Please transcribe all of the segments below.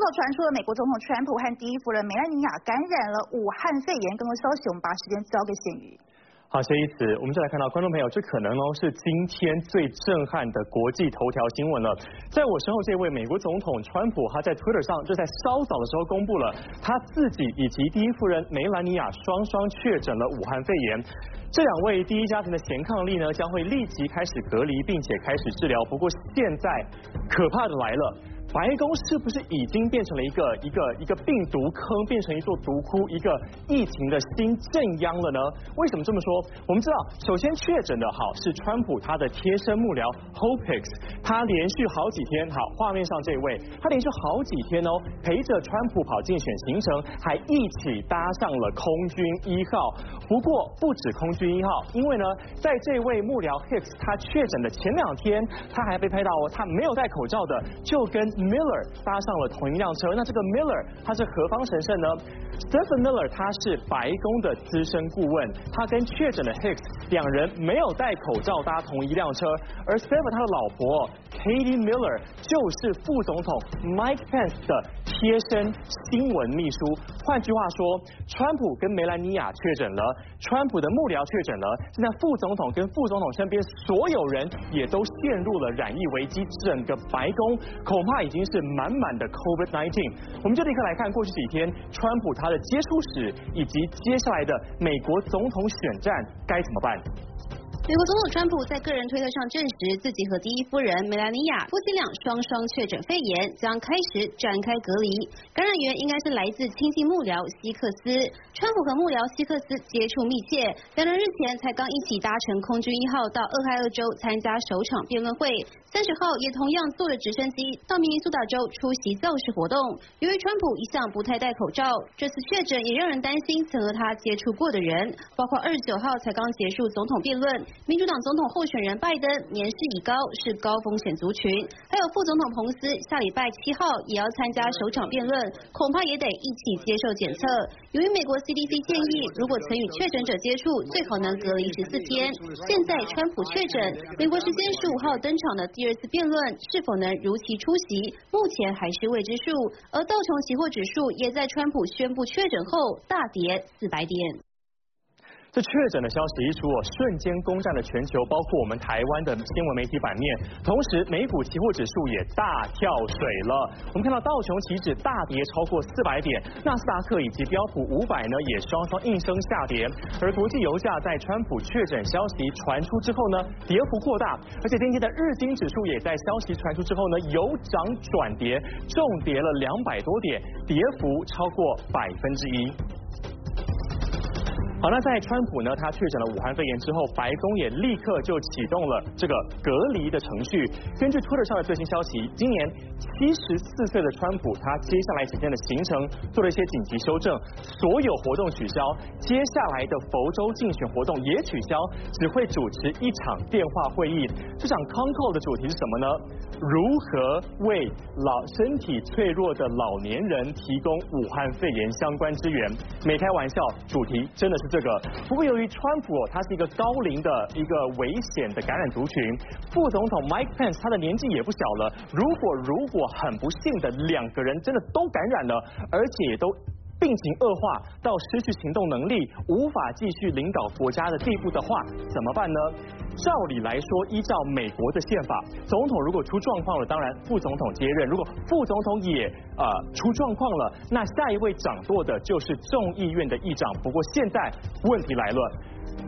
报传出了美国总统川普和第一夫人梅兰妮亚感染了武汉肺炎，更多消息我们把时间交给咸鱼。好，所以此我们就来看到观众朋友，这可能哦是今天最震撼的国际头条新闻了。在我身后这位美国总统川普，他在 Twitter 上就在稍早的时候公布了他自己以及第一夫人梅兰妮亚双双确诊了武汉肺炎。这两位第一家庭的贤伉俪呢，将会立即开始隔离，并且开始治疗。不过现在可怕的来了。白宫是不是已经变成了一个一个一个病毒坑，变成一座毒窟，一个疫情的新镇央了呢？为什么这么说？我们知道，首先确诊的好是川普他的贴身幕僚 Hopix，他连续好几天，好画面上这位，他连续好几天哦，陪着川普跑竞选行程，还一起搭上了空军一号。不过不止空军一号，因为呢，在这位幕僚 Hicks 他确诊的前两天，他还被拍到哦，他没有戴口罩的，就跟 Miller 搭上了同一辆车，那这个 Miller 他是何方神圣呢？Stephen Miller 他是白宫的资深顾问，他跟确诊的 Hicks 两人没有戴口罩搭同一辆车，而 Stephen 他的老婆 Katie Miller 就是副总统 Mike Pence 的贴身新闻秘书。换句话说，川普跟梅兰妮亚确诊了，川普的幕僚确诊了，现在副总统跟副总统身边所有人也都陷入了染疫危机，整个白宫。恐怕已经是满满的 COVID-19。我们就立刻来看过去几天川普他的接触史，以及接下来的美国总统选战该怎么办。美国总统川普在个人推特上证实，自己和第一夫人梅兰妮亚夫妻俩双双确诊肺炎，将开始展开隔离。感染源应该是来自亲近幕僚希克斯。川普和幕僚希克斯接触密切，两人日前才刚一起搭乘空军一号到俄亥俄州参加首场辩论会。三十号也同样坐着直升机到明尼苏达州出席造势活动。由于川普一向不太戴口罩，这次确诊也让人担心曾和他接触过的人，包括二十九号才刚结束总统辩论。民主党总统候选人拜登年事已高，是高风险族群。还有副总统彭斯下礼拜七号也要参加首场辩论，恐怕也得一起接受检测。由于美国 CDC 建议，如果曾与确诊者接触，最好能隔离十四天。现在川普确诊，美国时间十五号登场的第二次辩论是否能如期出席，目前还是未知数。而道琼期货指数也在川普宣布确诊后大跌四百点。这确诊的消息一出，瞬间攻占了全球，包括我们台湾的新闻媒体版面。同时，美股期货指数也大跳水了。我们看到道琼期指大跌超过四百点，纳斯达克以及标普五百呢也双双应声下跌。而国际油价在川普确诊消息传出之后呢，跌幅扩大。而且今天的日经指数也在消息传出之后呢，由涨转跌，重跌了两百多点，跌幅超过百分之一。好，那在川普呢，他确诊了武汉肺炎之后，白宫也立刻就启动了这个隔离的程序。根据 Twitter 上的最新消息，今年七十四岁的川普，他接下来几天的行程做了一些紧急修正，所有活动取消，接下来的佛州竞选活动也取消，只会主持一场电话会议。这场 c o n c o 的主题是什么呢？如何为老身体脆弱的老年人提供武汉肺炎相关支援？没开玩笑，主题真的是。这个不过由于川普他是一个高龄的一个危险的感染族群，副总统 Mike Pence 他的年纪也不小了。如果如果很不幸的两个人真的都感染了，而且也都。病情恶化到失去行动能力、无法继续领导国家的地步的话，怎么办呢？照理来说，依照美国的宪法，总统如果出状况了，当然副总统接任；如果副总统也呃出状况了，那下一位掌舵的就是众议院的议长。不过现在问题来了。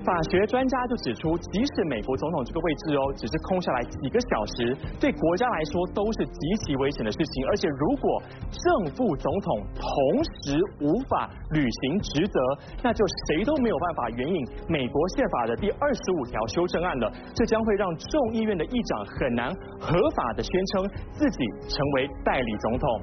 法学专家就指出，即使美国总统这个位置哦，只是空下来几个小时，对国家来说都是极其危险的事情。而且，如果正副总统同时无法履行职责，那就谁都没有办法援引美国宪法的第二十五条修正案这将会让众议院的议长很难合法的宣称自己成为代理总统。